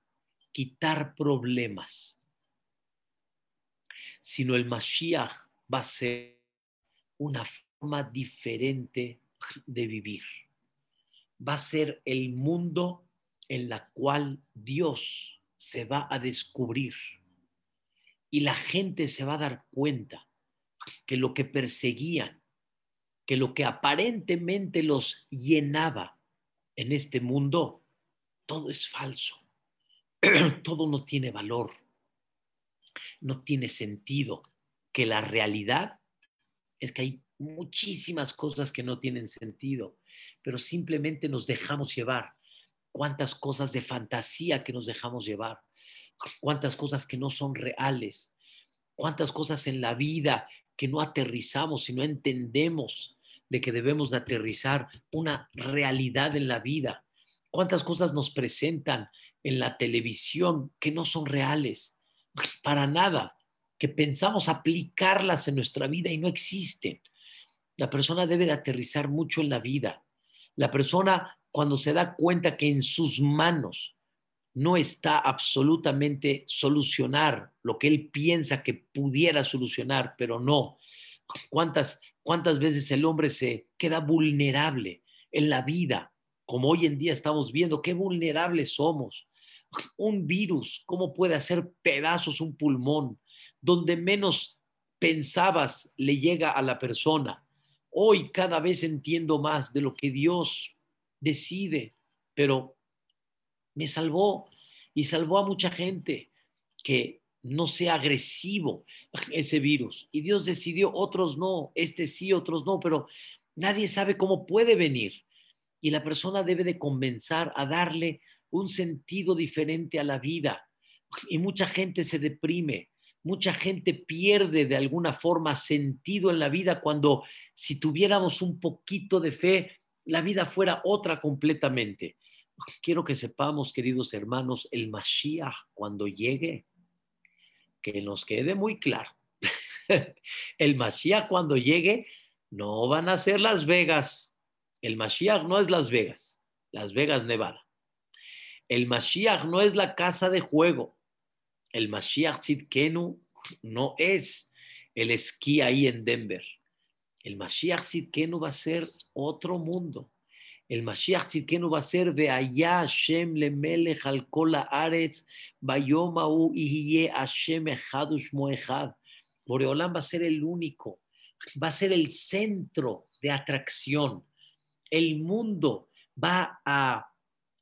quitar problemas, sino el Mashiach va a ser una forma diferente de vivir. Va a ser el mundo en la cual Dios se va a descubrir. Y la gente se va a dar cuenta que lo que perseguían, que lo que aparentemente los llenaba en este mundo, todo es falso, *clears throat* todo no tiene valor, no tiene sentido, que la realidad es que hay muchísimas cosas que no tienen sentido, pero simplemente nos dejamos llevar. Cuántas cosas de fantasía que nos dejamos llevar, cuántas cosas que no son reales, cuántas cosas en la vida que no aterrizamos y no entendemos de que debemos de aterrizar una realidad en la vida. Cuántas cosas nos presentan en la televisión que no son reales, para nada, que pensamos aplicarlas en nuestra vida y no existen. La persona debe de aterrizar mucho en la vida. La persona cuando se da cuenta que en sus manos no está absolutamente solucionar lo que él piensa que pudiera solucionar, pero no. ¿Cuántas, cuántas veces el hombre se queda vulnerable en la vida? Como hoy en día estamos viendo, qué vulnerables somos. Un virus, ¿cómo puede hacer pedazos un pulmón? Donde menos pensabas le llega a la persona. Hoy cada vez entiendo más de lo que Dios decide, pero me salvó y salvó a mucha gente que no sea agresivo ese virus. Y Dios decidió, otros no, este sí, otros no, pero nadie sabe cómo puede venir. Y la persona debe de comenzar a darle un sentido diferente a la vida. Y mucha gente se deprime, mucha gente pierde de alguna forma sentido en la vida cuando si tuviéramos un poquito de fe, la vida fuera otra completamente quiero que sepamos, queridos hermanos, el Mashiach cuando llegue, que nos quede muy claro. *laughs* el Mashiach cuando llegue no van a ser Las Vegas. El Mashiach no es Las Vegas, Las Vegas, Nevada. El Mashiach no es la casa de juego. El Mashiach Tzidkenu no es el esquí ahí en Denver. El Mashiach Tzidkenu va a ser otro mundo el Mashiach Tzidkenu va a ser Veaya Hashem lemelech al kol haaretz bayomahu ihye Hashem echadush moechad. Boreolam va a ser el único, va a ser el centro de atracción. El mundo va a,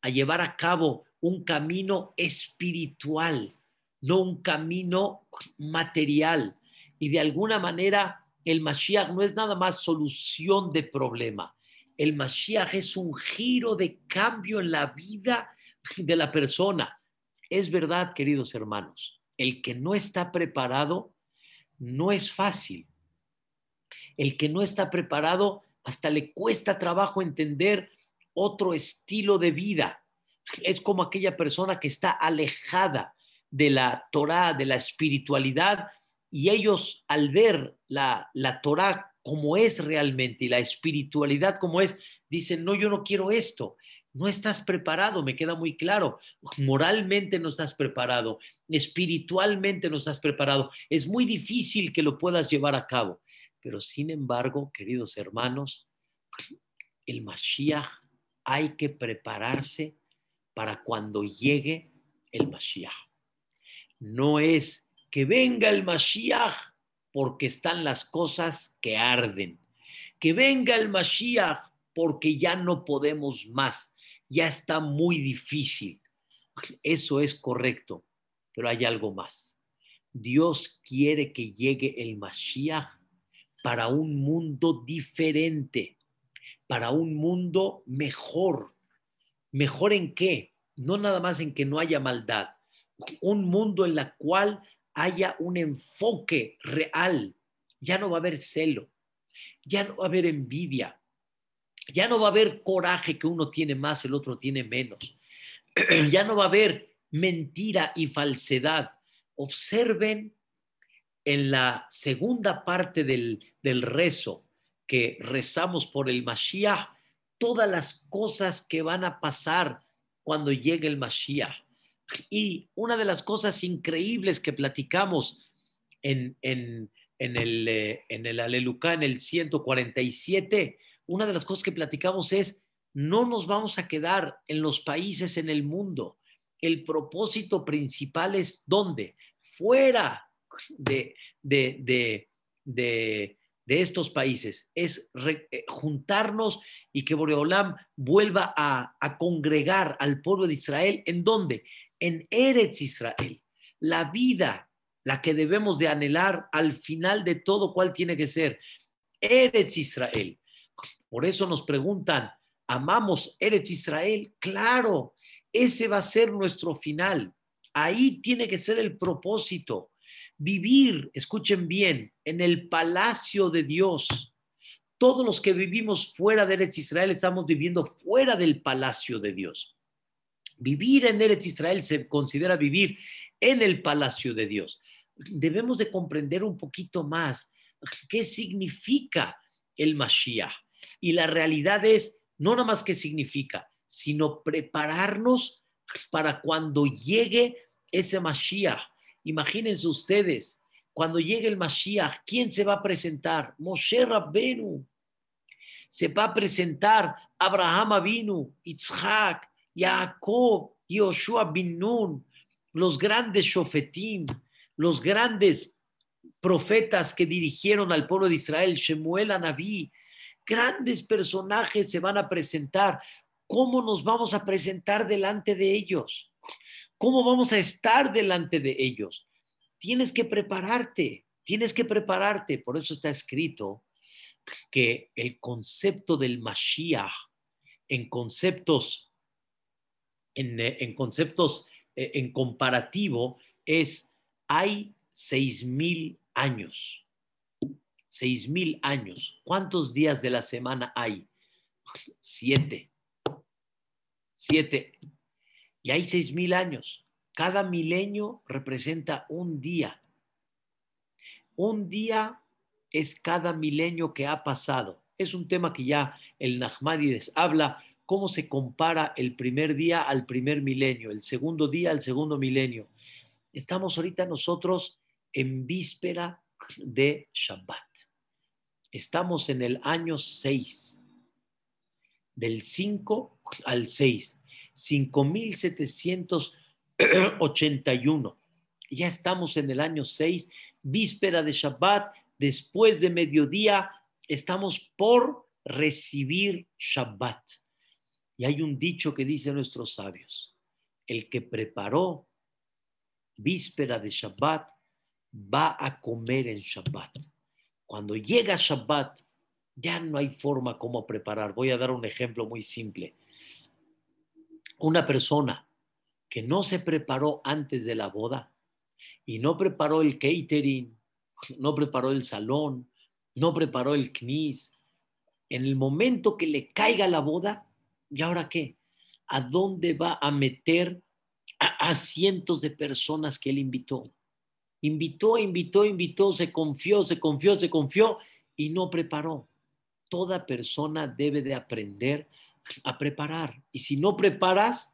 a llevar a cabo un camino espiritual, no un camino material. Y de alguna manera el Mashiach no es nada más solución de problema el Mashiach es un giro de cambio en la vida de la persona. Es verdad, queridos hermanos, el que no está preparado no es fácil. El que no está preparado hasta le cuesta trabajo entender otro estilo de vida. Es como aquella persona que está alejada de la Torah, de la espiritualidad, y ellos al ver la, la Torah como es realmente y la espiritualidad como es, dicen, no, yo no quiero esto. No estás preparado, me queda muy claro. Moralmente no estás preparado, espiritualmente no estás preparado. Es muy difícil que lo puedas llevar a cabo. Pero sin embargo, queridos hermanos, el Mashiach hay que prepararse para cuando llegue el Mashiach. No es que venga el Mashiach porque están las cosas que arden. Que venga el Mashiach porque ya no podemos más, ya está muy difícil. Eso es correcto, pero hay algo más. Dios quiere que llegue el Mashiach para un mundo diferente, para un mundo mejor. ¿Mejor en qué? No nada más en que no haya maldad, un mundo en el cual haya un enfoque real. Ya no va a haber celo, ya no va a haber envidia, ya no va a haber coraje que uno tiene más, el otro tiene menos. *clears throat* ya no va a haber mentira y falsedad. Observen en la segunda parte del, del rezo que rezamos por el Mashiach, todas las cosas que van a pasar cuando llegue el Mashiach. Y una de las cosas increíbles que platicamos en, en, en el, eh, en el Alelucá, en el 147, una de las cosas que platicamos es, no nos vamos a quedar en los países en el mundo. El propósito principal es dónde? Fuera de, de, de, estos países. Es eh, juntarnos y que Boreolam vuelva a, a congregar al pueblo de Israel. ¿En dónde? En Eretz Israel. La vida, la que debemos de anhelar al final de todo, ¿cuál tiene que ser? Eretz Israel. Por eso nos preguntan, ¿amamos Eretz Israel? Claro, ese va a ser nuestro final. Ahí tiene que ser el propósito. Vivir, escuchen bien, en el palacio de Dios. Todos los que vivimos fuera de Eretz Israel estamos viviendo fuera del palacio de Dios. Vivir en Eretz Israel se considera vivir en el palacio de Dios. Debemos de comprender un poquito más qué significa el Mashiach. Y la realidad es, no nada más qué significa, sino prepararnos para cuando llegue ese Mashiach. Imagínense ustedes, cuando llegue el Mashiach, ¿quién se va a presentar? Moshe Rabbenu. Se va a presentar Abraham Avinu, Isaac, Jacob, Yoshua bin Nun, los grandes shofetim, los grandes profetas que dirigieron al pueblo de Israel, Shemuel Anabí, grandes personajes se van a presentar. ¿Cómo nos vamos a presentar delante de ellos? ¿Cómo vamos a estar delante de ellos? Tienes que prepararte, tienes que prepararte. Por eso está escrito que el concepto del Mashiach en conceptos, en, en conceptos, eh, en comparativo, es hay seis mil años. Seis mil años. ¿Cuántos días de la semana hay? Siete. Siete. Y hay seis mil años. Cada milenio representa un día. Un día es cada milenio que ha pasado. Es un tema que ya el Nachmanides habla, cómo se compara el primer día al primer milenio, el segundo día al segundo milenio. Estamos ahorita nosotros en víspera de Shabbat. Estamos en el año 6, del 5 al 6, 5781. Ya estamos en el año 6, víspera de Shabbat, después de mediodía, estamos por recibir Shabbat. Y hay un dicho que dice nuestros sabios, el que preparó víspera de Shabbat va a comer en Shabbat. Cuando llega Shabbat, ya no hay forma como preparar. Voy a dar un ejemplo muy simple. Una persona que no se preparó antes de la boda y no preparó el catering, no preparó el salón, no preparó el knis, en el momento que le caiga la boda, ¿y ahora qué? ¿A dónde va a meter a, a cientos de personas que él invitó? Invitó, invitó, invitó, se confió, se confió, se confió y no preparó. Toda persona debe de aprender a preparar. Y si no preparas,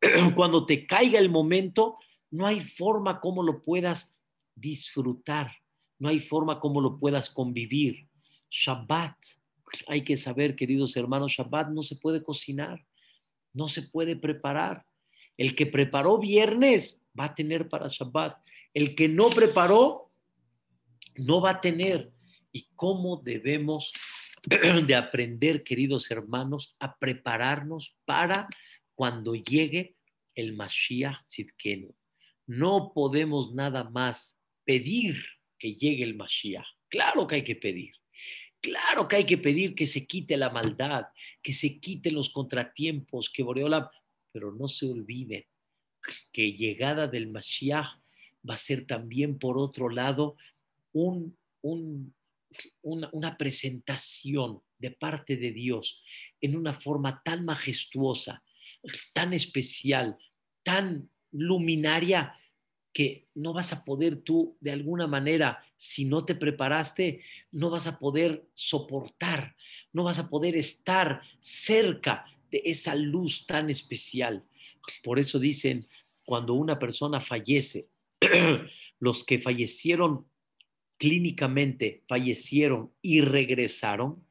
*clears throat* cuando te caiga el momento, no hay forma como lo puedas disfrutar, no hay forma como lo puedas convivir. Shabbat, hay que saber, queridos hermanos, Shabbat no se puede cocinar, no se puede preparar. El que preparó viernes va a tener para Shabbat. El que no preparó, no va a tener. ¿Y cómo debemos *clears throat* de aprender, queridos hermanos, a prepararnos para cuando llegue el Mashiach Tzidkenu? No podemos nada más pedir que llegue el Mashiach. Claro que hay que pedir. Claro que hay que pedir que se quite la maldad, que se quiten los contratiempos, que Boreola, pero no se olviden que llegada del Mashiach va a ser también, por otro lado, un, una, presentación de parte de Dios en una forma tan majestuosa, tan especial, tan luminaria, que no vas a poder tú, de alguna manera, si no te preparaste, no vas a poder soportar, no vas a poder estar cerca de esa luz tan especial. Por eso dicen, cuando una persona fallece, *clears throat* los que fallecieron clínicamente, fallecieron y regresaron,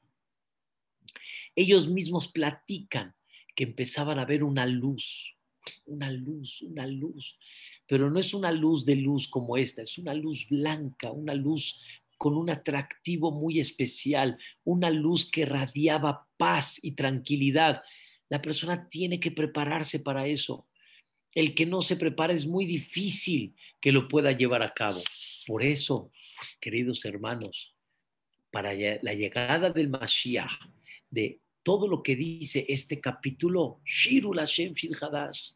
ellos mismos platican que empezaban a ver una luz, una luz, una luz, pero no es una luz de luz como esta, es una luz blanca, una luz con un atractivo muy especial, una luz que radiaba paz y tranquilidad. La persona tiene que prepararse para eso. El que no se prepara es muy difícil que lo pueda llevar a cabo. Por eso, queridos hermanos, para la llegada del Mashiach, de todo lo que dice este capítulo, Shirul Hashem Shir Hadash,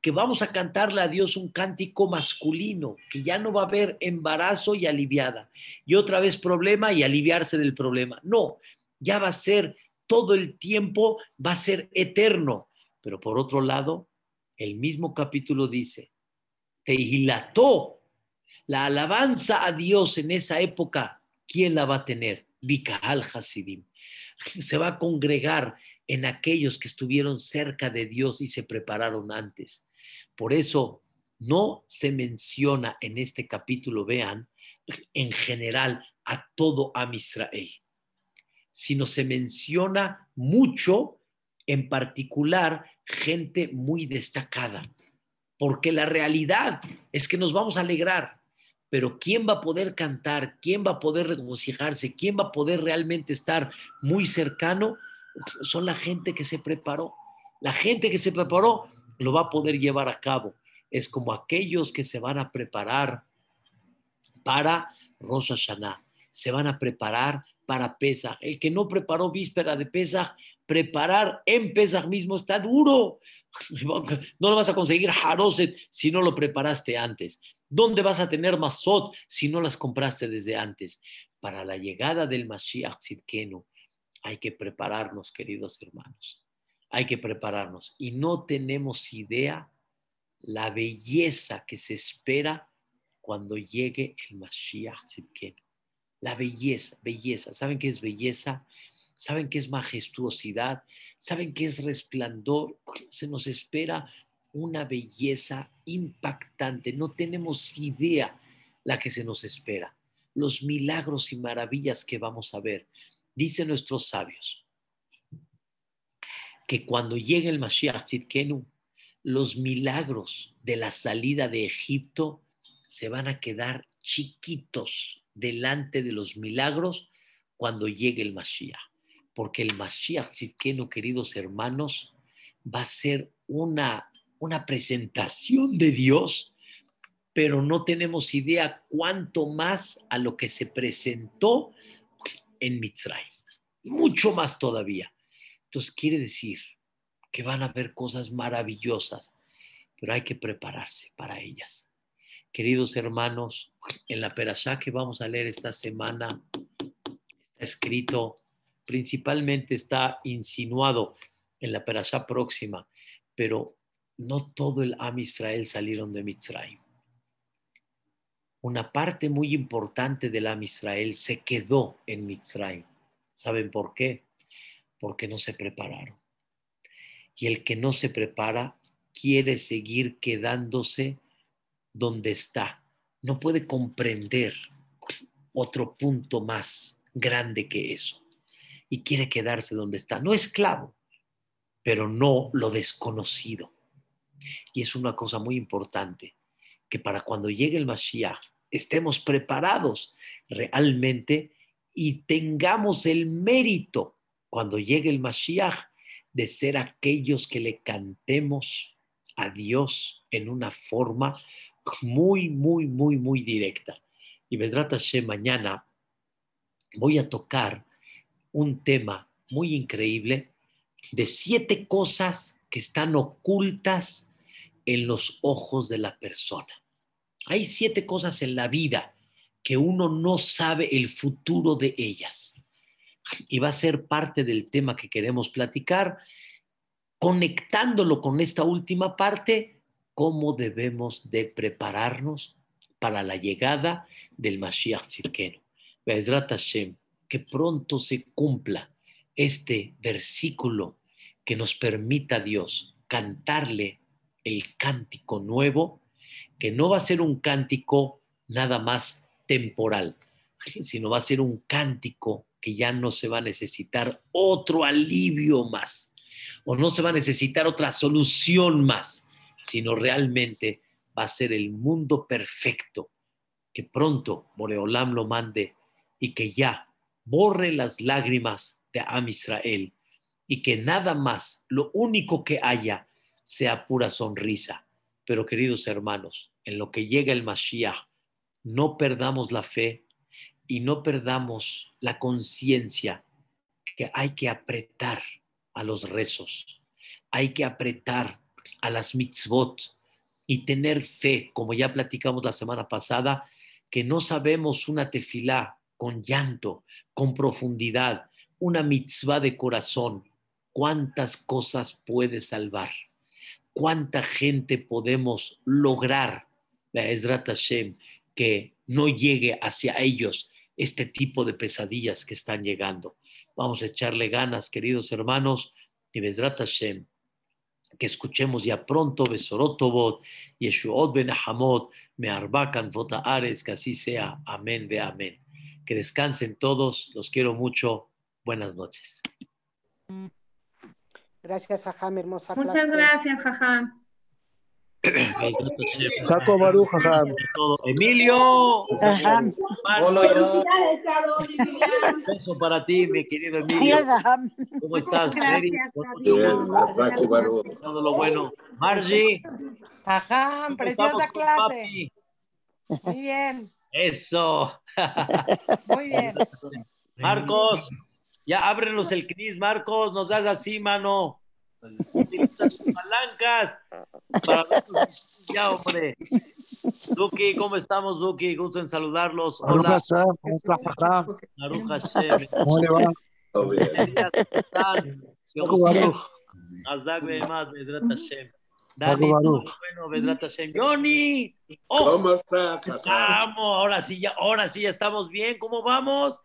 que vamos a cantarle a Dios un cántico masculino, que ya no va a haber embarazo y aliviada, y otra vez problema y aliviarse del problema. No, ya va a ser todo el tiempo, va a ser eterno. Pero por otro lado, el mismo capítulo dice, te dilató la alabanza a Dios en esa época, ¿quién la va a tener? Vikahal Hasidim. Se va a congregar en aquellos que estuvieron cerca de Dios y se prepararon antes. Por eso no se menciona en este capítulo, vean, en general a todo Am sino se menciona mucho, en particular, gente muy destacada, porque la realidad es que nos vamos a alegrar, pero ¿quién va a poder cantar? ¿Quién va a poder regocijarse? ¿Quién va a poder realmente estar muy cercano? Son la gente que se preparó. La gente que se preparó lo va a poder llevar a cabo. Es como aquellos que se van a preparar para Rosh Hashanah, se van a preparar para Pesach. El que no preparó víspera de Pesach, preparar en Pesach mismo está duro. *laughs* No lo vas a conseguir Haroset si no lo preparaste antes. ¿Dónde vas a tener Masot si no las compraste desde antes? Para la llegada del Mashiach Tzidkenu hay que prepararnos, queridos hermanos hay que prepararnos. Y no tenemos idea la belleza que se espera cuando llegue el Mashiach Tzidkenu. La belleza, belleza. ¿Saben qué es belleza? ¿Saben qué es majestuosidad? ¿Saben qué es resplandor? Se nos espera una belleza impactante. No tenemos idea la que se nos espera. Los milagros y maravillas que vamos a ver. Dicen nuestros sabios que cuando llegue el Mashiach Tzidkenu, los milagros de la salida de Egipto se van a quedar chiquitos delante de los milagros cuando llegue el Mashiach. Porque el Mashiach Tzidkenu, queridos hermanos, va a ser una, una presentación de Dios, pero no tenemos idea cuánto más a lo que se presentó en Mitzray. Mucho más todavía. Entonces quiere decir que van a haber cosas maravillosas, pero hay que prepararse para ellas. Queridos hermanos, en la perashá que vamos a leer esta semana está escrito, principalmente está insinuado en la perashá próxima, pero no todo el Am Israel salieron de Mitzrayim. Una parte muy importante del Am Israel se quedó en Mitzrayim. ¿Saben por qué? porque no se prepararon. Y el que no se prepara quiere seguir quedándose donde está. No puede comprender otro punto más grande que eso. Y quiere quedarse donde está. No esclavo, pero no lo desconocido. Y es una cosa muy importante, que para cuando llegue el Mashiach, estemos preparados realmente y tengamos el mérito cuando llegue el Mashiach de ser aquellos que le cantemos a Dios en una forma muy, muy, muy, muy directa. Y Vedrat Hashem, mañana voy a tocar un tema muy increíble de siete cosas que están ocultas en los ojos de la persona. Hay siete cosas en la vida que uno no sabe el futuro de ellas. Y va a ser parte del tema que queremos platicar, conectándolo con esta última parte, cómo debemos de prepararnos para la llegada del Mashiach Tzidkenu. Hashem, que pronto se cumpla este versículo que nos permita Dios cantarle el cántico nuevo, que no va a ser un cántico nada más temporal, *laughs* sino va a ser un cántico que ya no se va a necesitar otro alivio más, o no se va a necesitar otra solución más, sino realmente va a ser el mundo perfecto que pronto Boreolam lo mande y que ya borre las lágrimas de Am Israel y que nada más, lo único que haya, sea pura sonrisa. Pero queridos hermanos, en lo que llega el Mashiach, no perdamos la fe y no perdamos la conciencia que hay que apretar a los rezos, hay que apretar a las mitzvot y tener fe, como ya platicamos la semana pasada, que no sabemos una tefilá con llanto, con profundidad, una mitzvah de corazón, cuántas cosas puede salvar, cuánta gente podemos lograr, la Hashem, que no llegue hacia ellos este tipo de pesadillas que están llegando. Vamos a echarle ganas, queridos hermanos, y Bezrat Hashem, que escuchemos ya pronto Besorotobot, Yeshuot Ben Ahamot, Mearbakan Ares, que así sea. Amén de amén. Que descansen todos, los quiero mucho. Buenas noches. Gracias, Jajam, hermosa Muchas gracias, Jajam. Saco Baruch, Emilio. Hola. Un beso para ti, mi querido Emilio. ¿Cómo estás? Gracias. Todo lo bueno. Margie. Ajá, preciosa clase. Muy bien. Eso. Muy bien. Marcos, ya ábrenos el CNIS, Marcos, nos das así, mano. Palancas para ya, hombre. Duki, ¿cómo estamos, Duki? Gusto en saludarlos. Hola. ¿Cómo está, papá? Baruch Hashem. ¿Cómo le va? Johnny. Oh, ¿Cómo está, vamos, ahora sí, ya, ahora sí, ya estamos bien. ¿Cómo vamos?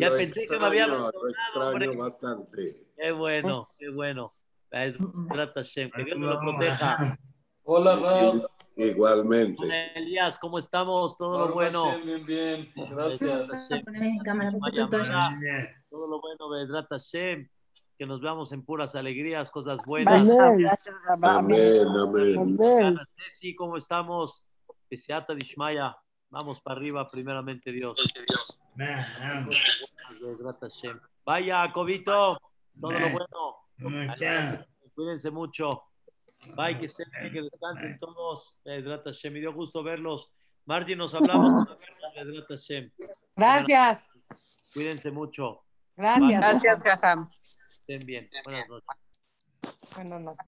Ya Lo pensé que me había extraño, abandonado, Lo extraño hombre. bastante. Qué bueno, qué bueno. Hashem. Que Dios me lo proteja. Hola, Rab. Igualmente. Hola, Elías, ¿cómo estamos? Todo lo bueno. Hashem, Bien, bien. Gracias. En cámara todo. Lo bueno, Vedrat Hashem. Que nos veamos en puras alegrías, cosas buenas. Amén, amén. Sí, ¿cómo estamos? Peseata Dishmaya. Vamos para arriba, primeramente Dios. Vaya, Cobito. Todo lo bueno. Cuídense mucho. Bye, que estén bien, que descansen todos. Hashem. Me dio gusto verlos. Margie, nos hablamos. *laughs* Gracias. Cuídense mucho. Gracias. Gracias, Jajam. Estén bien. Buenas noches. Buenas noches.